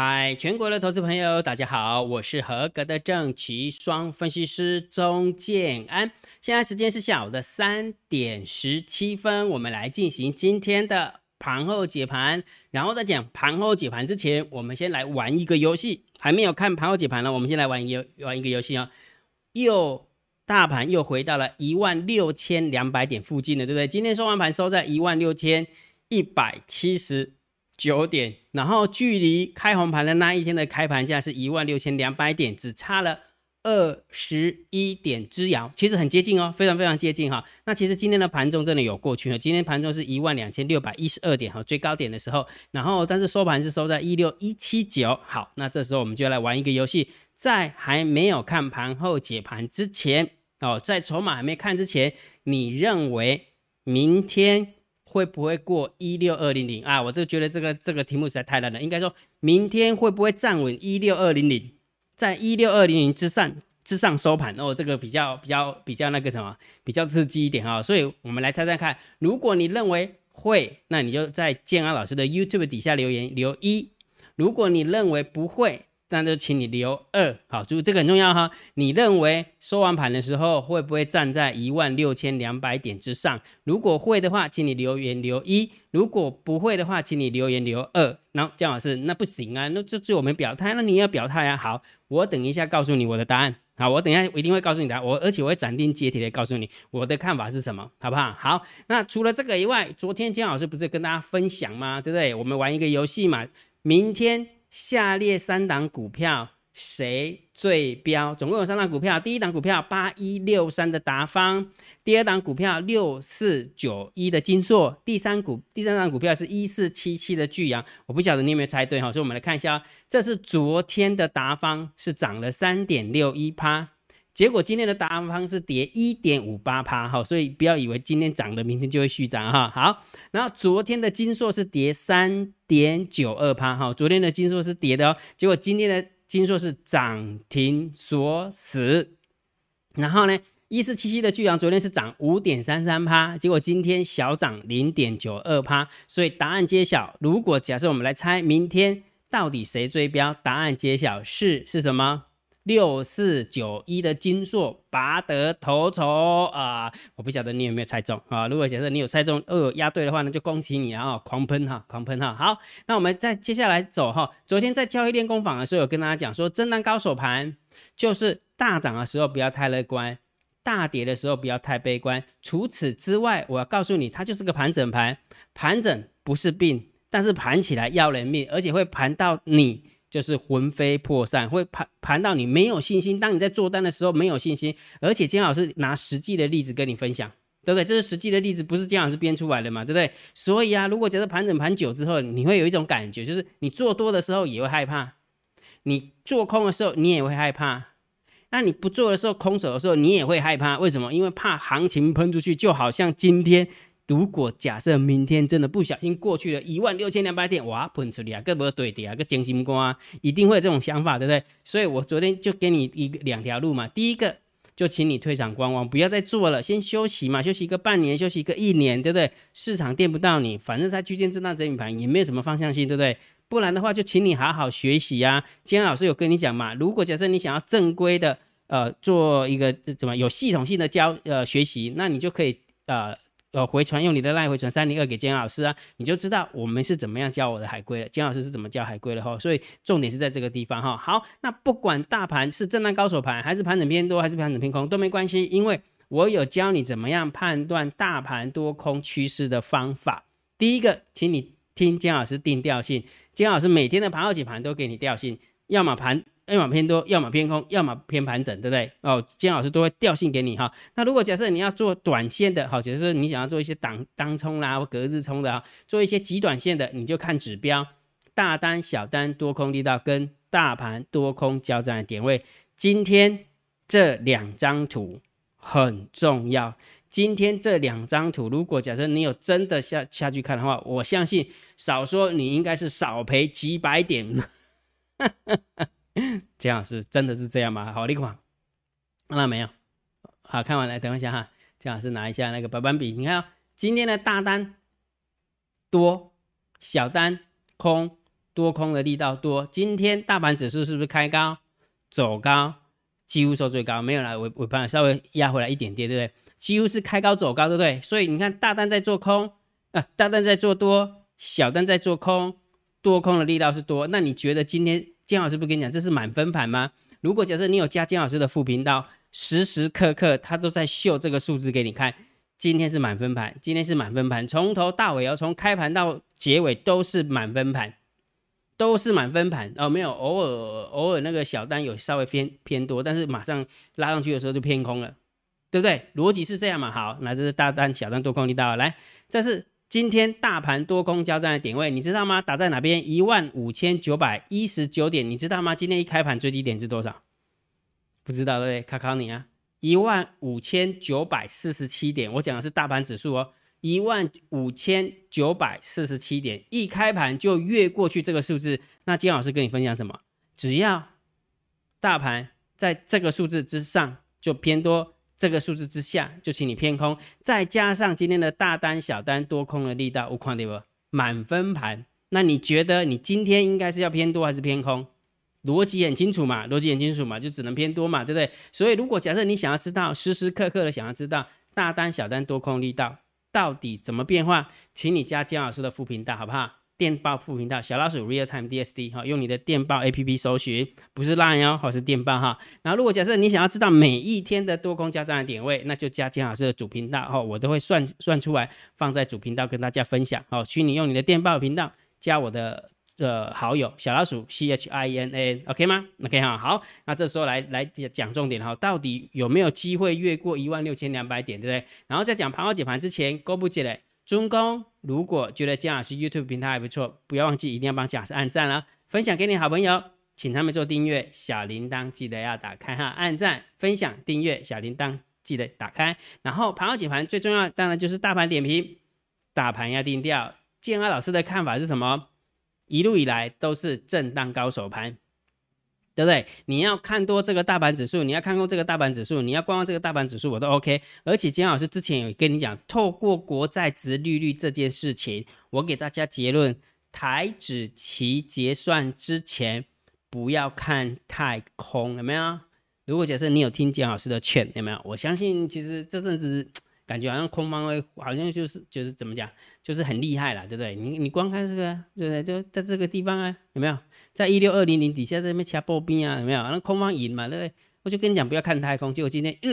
嗨，全国的投资朋友，大家好，我是合格的正奇双分析师钟建安。现在时间是下午的三点十七分，我们来进行今天的盘后解盘。然后在讲盘后解盘之前，我们先来玩一个游戏。还没有看盘后解盘呢，我们先来玩一个玩一个游戏哦。又大盘又回到了一万六千两百点附近了，对不对？今天收盘盘收在一万六千一百七十。九点，然后距离开红盘的那一天的开盘价是一万六千两百点，只差了二十一点之遥，其实很接近哦，非常非常接近哈。那其实今天的盘中真的有过去了，今天盘中是一万两千六百一十二点哈，最高点的时候，然后但是收盘是收在一六一七九。好，那这时候我们就来玩一个游戏，在还没有看盘后解盘之前哦，在筹码还没看之前，你认为明天？会不会过一六二零零啊？我这觉得这个这个题目实在太难了。应该说明天会不会站稳一六二零零，在一六二零零之上之上收盘哦，这个比较比较比较那个什么，比较刺激一点哈。所以我们来猜猜看，如果你认为会，那你就在建安老师的 YouTube 底下留言留一；如果你认为不会，那就请你留二，好，注意这个很重要哈。你认为收完盘的时候会不会站在一万六千两百点之上？如果会的话，请你留言留一；如果不会的话，请你留言留二。然后姜老师，那不行啊，那这是我们表态，那你要表态啊。好，我等一下告诉你我的答案。好，我等一下一定会告诉你答案。我而且我会斩钉截铁的告诉你我的看法是什么，好不好？好，那除了这个以外，昨天姜老师不是跟大家分享吗？对不对？我们玩一个游戏嘛，明天。下列三档股票谁最标？总共有三档股票，第一档股票八一六三的达方，第二档股票六四九一的金硕，第三股第三档股票是一四七七的巨阳。我不晓得你有没有猜对哈，所以我们来看一下，这是昨天的达方是涨了三点六一趴。结果今天的答案方是跌一点五八趴，哈，所以不要以为今天涨的，明天就会续涨，哈。好，然后昨天的金硕是跌三点九二趴，哈，昨天的金硕是跌的哦，结果今天的金硕是涨停锁死。然后呢，一四七七的巨阳昨天是涨五点三三趴，结果今天小涨零点九二趴，所以答案揭晓。如果假设我们来猜明天到底谁追标，答案揭晓是是什么？六四九一的金硕拔得头筹啊！我不晓得你有没有猜中啊？如果假设你有猜中，哦，押对的话，那就恭喜你啊！狂喷哈，狂喷哈！好，那我们再接下来走哈。昨天在交易练功坊的时候，有跟大家讲说，震荡高手盘就是大涨的时候不要太乐观，大跌的时候不要太悲观。除此之外，我要告诉你，它就是个盘整盘，盘整不是病，但是盘起来要人命，而且会盘到你。就是魂飞魄散，会盘盘到你没有信心。当你在做单的时候没有信心，而且姜老师拿实际的例子跟你分享，对不对？这是实际的例子，不是姜老师编出来的嘛，对不对？所以啊，如果觉得盘整盘久之后，你会有一种感觉，就是你做多的时候也会害怕，你做空的时候你也会害怕，那你不做的时候，空手的时候你也会害怕。为什么？因为怕行情喷出去，就好像今天。如果假设明天真的不小心过去了一万六千两百点，哇，喷出来啊，个不对的啊，个惊心瓜，一定会有这种想法，对不对？所以我昨天就给你一两条路嘛，第一个就请你退场观望，不要再做了，先休息嘛，休息一个半年，休息一个一年，对不对？市场垫不到你，反正在区间震荡整理盘也没有什么方向性，对不对？不然的话，就请你好好学习呀。今天老师有跟你讲嘛，如果假设你想要正规的呃做一个怎么有系统性的教呃学习，那你就可以呃。呃，回传用你的赖回传三零二给金老师啊，你就知道我们是怎么样教我的海龟了。金老师是怎么教海龟的哈，所以重点是在这个地方哈。好，那不管大盘是震荡高手盘，还是盘整偏多，还是盘整偏空都没关系，因为我有教你怎么样判断大盘多空趋势的方法。第一个，请你听金老师定调性，金老师每天的盘后解盘都给你调性，要么盘。要么偏多，要么偏空，要么偏盘整，对不对？哦，金老师都会调性给你哈。那如果假设你要做短线的，好，假设你想要做一些当当冲啦或隔日冲的啊，做一些极短线的，你就看指标，大单、小单、多空力道跟大盘多空交战的点位。今天这两张图很重要。今天这两张图，如果假设你有真的下下去看的话，我相信少说你应该是少赔几百点。姜老师真的是这样吗？好，立刻看到没有？好看完了，等一下哈。姜老师拿一下那个白板笔，你看今天的大单多，小单空多空的力道多。今天大盘指数是不是开高走高，几乎收最高，没有了尾尾盘稍微压回来一点点，对不对？几乎是开高走高，对不对？所以你看大单在做空，啊，大单在做多，小单在做空，多空的力道是多。那你觉得今天姜老师不跟你讲，这是满分盘吗？如果假设你有加姜老师的副频道，时时刻刻他都在秀这个数字给你看。今天是满分盘，今天是满分盘，从头到尾哦，从开盘到结尾都是满分盘，都是满分盘哦，没有偶尔偶尔那个小单有稍微偏偏多，但是马上拉上去的时候就偏空了，对不对？逻辑是这样嘛？好，那这是大单小单多空力道，来，这是今天大盘多空交战的点位，你知道吗？打在哪边？一万五千九百一十九点，你知道吗？今天一开盘最低点是多少？不知道对不对？考考你啊！一万五千九百四十七点，我讲的是大盘指数哦，一万五千九百四十七点，一开盘就越过去这个数字。那金老师跟你分享什么？只要大盘在这个数字之上就偏多，这个数字之下就请你偏空，再加上今天的大单、小单、多空的力道，无况对不？满分盘，那你觉得你今天应该是要偏多还是偏空？逻辑很清楚嘛，逻辑很清楚嘛，就只能偏多嘛，对不对？所以如果假设你想要知道时时刻刻的想要知道大单、小单、多空力道到底怎么变化，请你加姜老师的副频道好不好？电报副频道小老鼠 Real Time DSD 哈，用你的电报 APP 搜寻，不是 Line 哦，或是电报哈。然后如果假设你想要知道每一天的多空交战的点位，那就加金老师的主频道哈，我都会算算出来放在主频道跟大家分享。好，请你用你的电报频道加我的。的好友小老鼠 C H I N A OK 吗？OK 哈好，那这时候来来讲重点哈，到底有没有机会越过一万六千两百点，对不对？然后在讲盘后解盘之前，勾不记嘞，中公如果觉得姜老师 YouTube 平台还不错，不要忘记一定要帮姜老师按赞了，分享给你好朋友，请他们做订阅，小铃铛记得要打开哈，按赞、分享、订阅，小铃铛记得打开。然后盘后解盘最重要当然就是大盘点评，大盘要定调。建安老师的看法是什么？一路以来都是震荡高手盘，对不对？你要看多这个大盘指数，你要看空这个大盘指数，你要观望这个大盘指数，我都 OK。而且金老师之前有跟你讲，透过国债值利率这件事情，我给大家结论：台指期结算之前不要看太空，有没有？如果假设你有听金老师的劝，有没有？我相信其实这阵子。感觉好像空方会，好像就是就是怎么讲，就是很厉害了，对不对？你你光看这个，对不对？就在这个地方啊，有没有？在一六二零零底下在那边掐波兵啊，有没有？那空方赢嘛，对不对？我就跟你讲，不要看太空，结果今天呃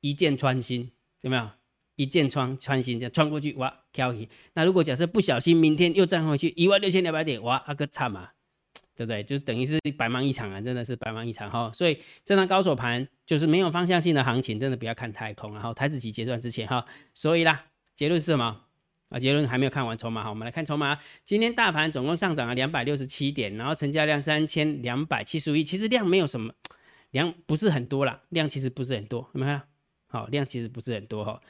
一箭穿心，有没有？一箭穿穿心，这样穿过去，哇，跳起。那如果假设不小心，明天又站回去一万六千两百点，哇，那个惨嘛！对不对？就等于是白忙一场啊，真的是白忙一场哈。所以这张高手盘就是没有方向性的行情，真的不要看太空。然后台子期结算之前哈，所以啦，结论是什么啊？结论还没有看完筹码哈，我们来看筹码。今天大盘总共上涨了两百六十七点，然后成交量三千两百七十亿，其实量没有什么，量不是很多啦，量其实不是很多，有没有看？好，量其实不是很多哈。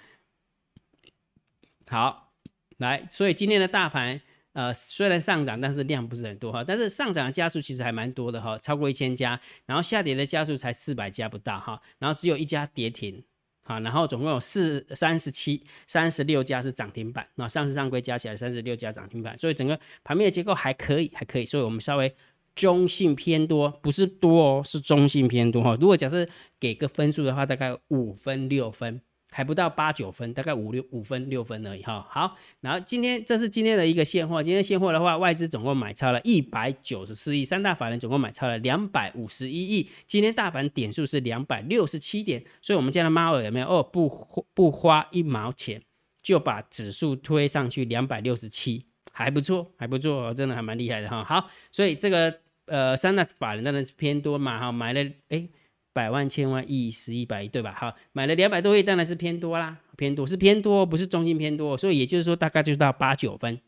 好，来，所以今天的大盘。呃，虽然上涨，但是量不是很多哈。但是上涨的家数其实还蛮多的哈，超过一千家。然后下跌的家数才四百家不到哈。然后只有一家跌停，好，然后总共有四三十七、三十六家是涨停板。那上市上规加起来三十六家涨停板，所以整个盘面的结构还可以，还可以。所以我们稍微中性偏多，不是多哦，是中性偏多哈。如果假设给个分数的话，大概五分六分。还不到八九分，大概五六五分六分而已哈。好，然后今天这是今天的一个现货，今天现货的话，外资总共买超了一百九十四亿，三大法人总共买超了两百五十一亿。今天大盘点数是两百六十七点，所以我们家的猫儿有没有哦？不不花一毛钱就把指数推上去两百六十七，还不错，还不错，真的还蛮厉害的哈。好，所以这个呃三大法人当然是偏多嘛哈，买了哎。百万、千万、亿、十亿、百亿，对吧？好，买了两百多亿，当然是偏多啦，偏多是偏多，不是中性偏多，所以也就是说，大概就是到八九分，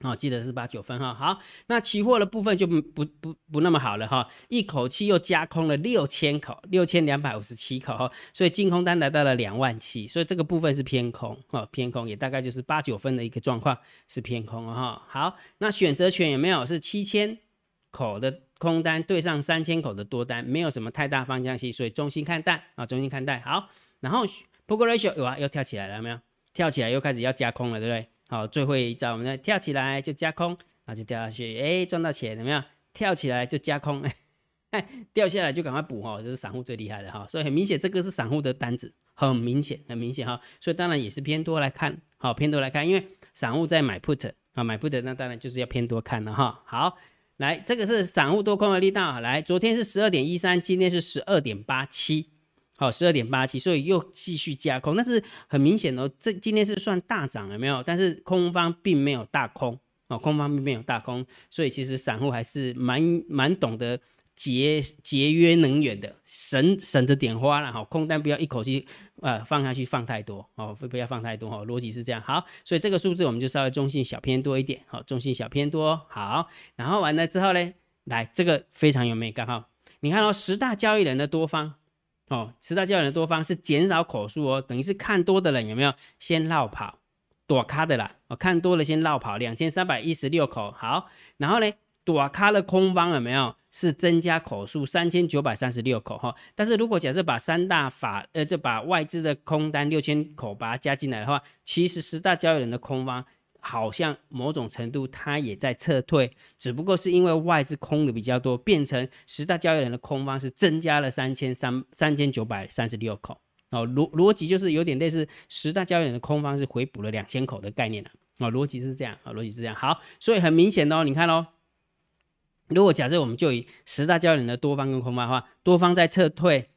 哦，记得是八九分哈。好，那期货的部分就不不不不那么好了哈，一口气又加空了六千口，六千两百五十七口哈，所以净空单来到了两万七，所以这个部分是偏空哈，偏空也大概就是八九分的一个状况是偏空哈。好，那选择权有没有是七千口的？空单对上三千口的多单，没有什么太大方向性，所以中心看待啊，中心看待。好，然后 p o k ratio 有啊，又跳起来了，有没有？跳起来又开始要加空了，对不对？好，最后一招，我们再跳起来就加空，那就掉下去，哎，赚到钱有没有？跳起来就加空，哎，掉下来就赶快补哈，这是散户最厉害的哈。所以很明显，这个是散户的单子，很明显，很明显哈。所以当然也是偏多来看，好，偏多来看，因为散户在买 put 啊，买 put 那当然就是要偏多看了哈。好，来，这个是散户多空的力道，来，昨天是十二点一三，今天是十二点八七。好，十二点八七，所以又继续加空，但是很明显哦，这今天是算大涨了没有？但是空方并没有大空哦，空方并没有大空，所以其实散户还是蛮蛮懂得节节约能源的，省省着点花了哈，空单不要一口气呃放下去放太多哦，不要放太多哈，逻辑是这样。好，所以这个数字我们就稍微中性小偏多一点，好，中性小偏多好，然后完了之后呢，来这个非常有美感哈，你看哦，十大交易人的多方。哦，十大交易人的多方是减少口数哦，等于是看多的人有没有先绕跑躲咖的啦？哦，看多了先绕跑，两千三百一十六口好，然后呢躲咖的空方有没有是增加口数三千九百三十六口哈？但是如果假设把三大法呃就把外资的空单六千口把它加进来的话，其实十大交易人的空方。好像某种程度它也在撤退，只不过是因为外资空的比较多，变成十大交易人的空方是增加了三千三三千九百三十六口哦，逻逻辑就是有点类似十大交易人的空方是回补了两千口的概念了哦，逻辑是这样啊，逻辑是这样。好，所以很明显哦，你看哦，如果假设我们就以十大交易人的多方跟空方的话，多方在撤退。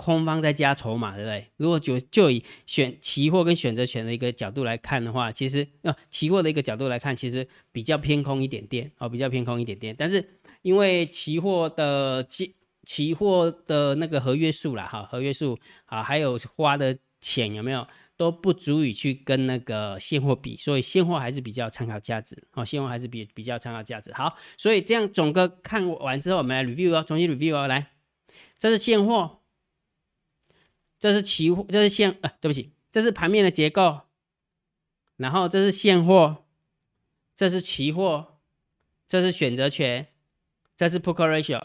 空方在加筹码，对不对？如果就就以选期货跟选择权的一个角度来看的话，其实呃，期货的一个角度来看，其实比较偏空一点点哦，比较偏空一点点。但是因为期货的期期货的那个合约数啦，哈，合约数啊，还有花的钱有没有都不足以去跟那个现货比，所以现货还是比较参考价值哦，现货还是比比较参考价值。好，所以这样总个看完之后，我们来 review 哦，重新 review 哦，来，这是现货。这是期货，这是现呃，对不起，这是盘面的结构。然后这是现货，这是期货，这是选择权，这是 put ratio，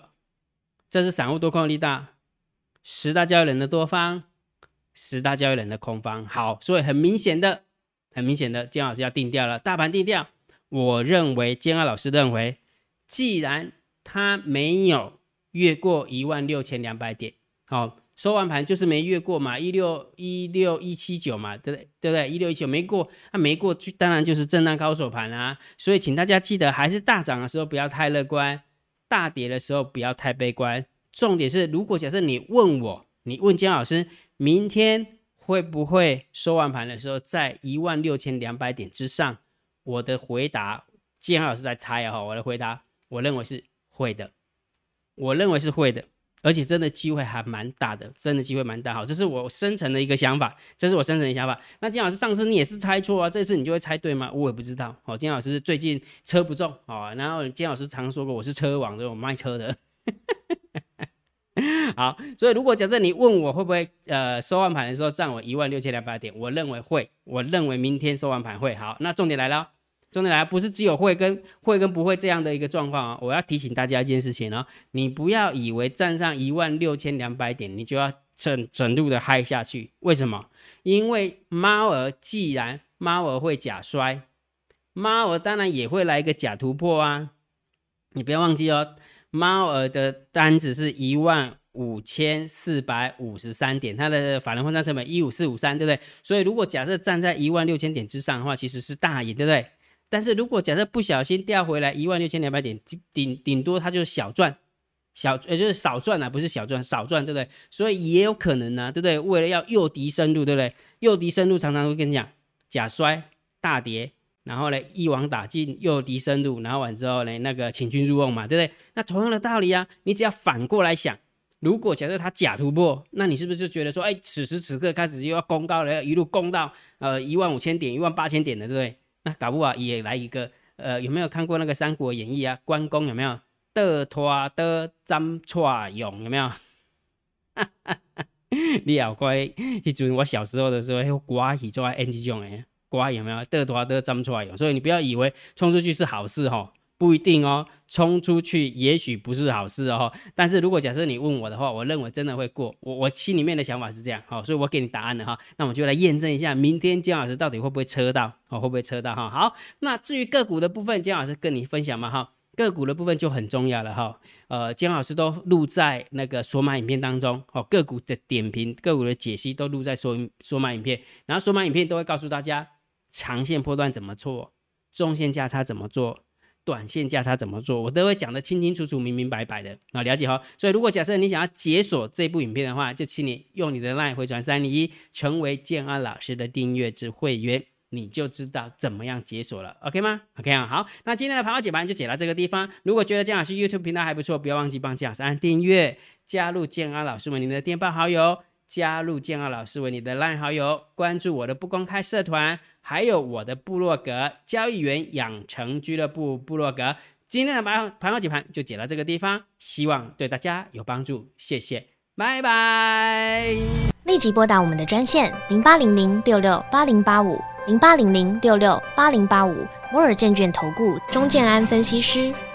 这是散户多空力大，十大交易人的多方，十大交易人的空方。好，所以很明显的，很明显的，姜老师要定调了，大盘定调。我认为，姜老师认为，既然它没有越过一万六千两百点，好。收完盘就是没越过嘛，一六一六一七九嘛，对对？不对？一六一九没过，那没过就当然就是震荡高手盘啦。所以请大家记得，还是大涨的时候不要太乐观，大跌的时候不要太悲观。重点是，如果假设你问我，你问姜老师，明天会不会收完盘的时候在一万六千两百点之上？我的回答，姜老师在猜哈，我的回答，我认为是会的，我认为是会的。而且真的机会还蛮大的，真的机会蛮大。好，这是我深层的一个想法，这是我深层的想法。那金老师上次你也是猜错啊，这次你就会猜对吗？我也不知道。哦，金老师最近车不重哦，然后金老师常说过我是车王的，我卖车的。好，所以如果假设你问我会不会呃收完盘的时候占我一万六千两百点，我认为会，我认为明天收完盘会好。那重点来了。重点来，不是只有会跟会跟不会这样的一个状况啊！我要提醒大家一件事情哦，你不要以为站上一万六千两百点，你就要整整路的嗨下去。为什么？因为猫儿既然猫儿会假摔，猫儿当然也会来一个假突破啊！你不要忘记哦，猫儿的单子是一万五千四百五十三点，它的法人换算成本一五四五三，对不对？所以如果假设站在一万六千点之上的话，其实是大赢，对不对？但是如果假设不小心掉回来一万六千两百点，顶顶多它就是小赚，小也就是少赚啊，不是小赚，少赚，对不对？所以也有可能呢，对不对？为了要诱敌深入，对不对？诱敌深入常常会跟你讲假摔大跌，然后呢一网打尽，诱敌深入，然后完之后呢那个请君入瓮嘛，对不对？那同样的道理啊，你只要反过来想，如果假设他假突破，那你是不是就觉得说，哎，此时此刻开始又要攻高了，要一路攻到呃一万五千点、一万八千点的，对不对？那搞不好也来一个，呃，有没有看过那个《三国演义》啊？关公有没有得拖的张错勇有没有？你好乖，迄阵我小时候的时候，迄瓜戏做 NG 种诶，瓜有没有得拖得张错勇？所以你不要以为冲出去是好事哈，不一定哦，冲出去也许不是好事哦。但是如果假设你问我的话，我认为真的会过。我我心里面的想法是这样，好，所以我给你答案了哈。那我们就来验证一下，明天姜老师到底会不会车到，哦，会不会车到哈？好，那至于个股的部分，姜老师跟你分享嘛哈。个股的部分就很重要了哈。呃，姜老师都录在那个索马影片当中，哦，个股的点评、个股的解析都录在索索马影片，然后索马影片都会告诉大家长线波段怎么做，中线价差怎么做。短线价差怎么做，我都会讲得清清楚楚、明明白白的啊，了解哈。所以如果假设你想要解锁这部影片的话，就请你用你的 LINE 回传三零一，成为建安老师的订阅制会员，你就知道怎么样解锁了，OK 吗？OK 啊，好，那今天的盘后解盘就解到这个地方。如果觉得建老师 YouTube 频道还不错，不要忘记帮建老师按订阅，加入建安老师为您的电报好友。加入建二老师为你的 LINE 好友，关注我的不公开社团，还有我的部落格交易员养成俱乐部部落格。今天的盘盘后解盘就解到这个地方，希望对大家有帮助，谢谢，拜拜。立即拨打我们的专线零八零零六六八零八五零八零零六六八零八五摩尔证券投顾钟建安分析师。